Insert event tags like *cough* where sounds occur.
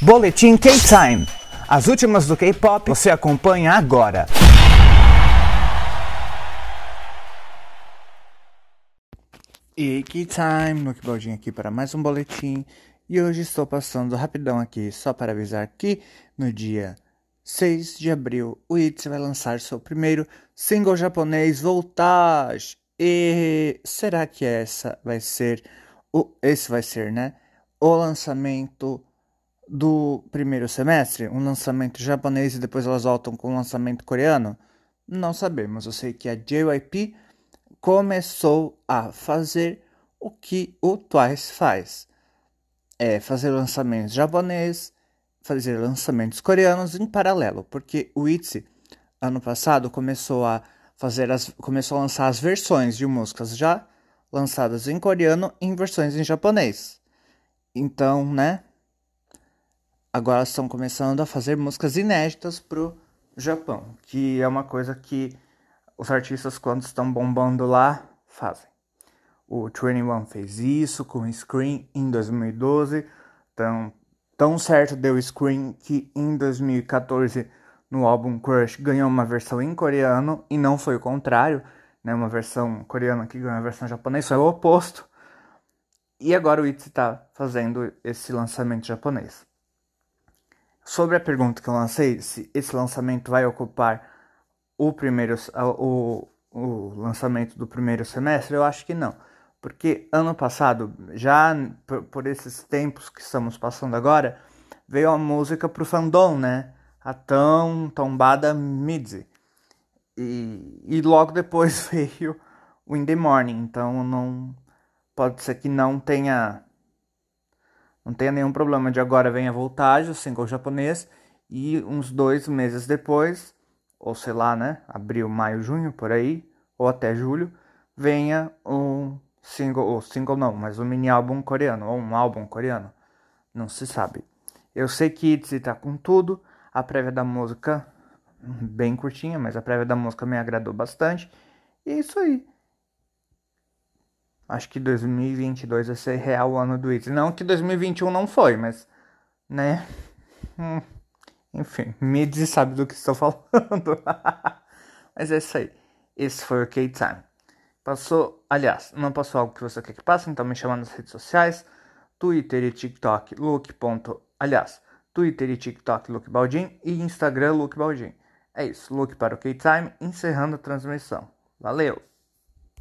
Boletim K-Time. As últimas do K-pop você acompanha agora. E K-Time, Luke Baldin aqui para mais um boletim. E hoje estou passando rapidão aqui só para avisar que no dia 6 de abril o ITZY vai lançar seu primeiro single japonês Voltage. E será que essa vai ser o esse vai ser, né, o lançamento do primeiro semestre, um lançamento japonês e depois elas voltam com um lançamento coreano? Não sabemos. Eu sei que a JYP começou a fazer o que o Twice faz. É fazer lançamentos japoneses, fazer lançamentos coreanos em paralelo, porque o ITZY ano passado começou a fazer as começou a lançar as versões de músicas já lançadas em coreano em versões em japonês. Então, né? Agora estão começando a fazer músicas inéditas pro Japão, que é uma coisa que os artistas quando estão bombando lá fazem. O 21 fez isso com o Scream em 2012, tão, tão certo deu o Scream que em 2014 no álbum Crush ganhou uma versão em coreano e não foi o contrário, né? Uma versão coreana que ganhou uma versão japonesa, foi o oposto. E agora o ITZY está fazendo esse lançamento japonês. Sobre a pergunta que eu lancei, se esse lançamento vai ocupar o primeiro o, o lançamento do primeiro semestre, eu acho que não. Porque ano passado, já por, por esses tempos que estamos passando agora, veio a música pro fandom, né? A tão tombada Midzi. E, e logo depois *laughs* veio o In The Morning, então não pode ser que não tenha não tenha nenhum problema de agora venha voltagem, o single japonês, e uns dois meses depois, ou sei lá, né, abril, maio, junho, por aí, ou até julho, venha um single, ou single não, mas um mini álbum coreano, ou um álbum coreano, não se sabe. Eu sei que ITZY tá com tudo, a prévia da música, bem curtinha, mas a prévia da música me agradou bastante, e é isso aí. Acho que 2022 vai ser real o ano do ITZY. Não que 2021 não foi, mas, né? Hum, enfim, Midzi sabe do que estou falando. *laughs* mas é isso aí. Esse foi o K-Time. Passou, aliás, não passou algo que você quer que passe, então me chama nas redes sociais. Twitter e TikTok, Luke. Aliás, Twitter e TikTok, Luke Baldin. E Instagram, Luke Baldin. É isso, Luke para o K-Time, encerrando a transmissão. Valeu!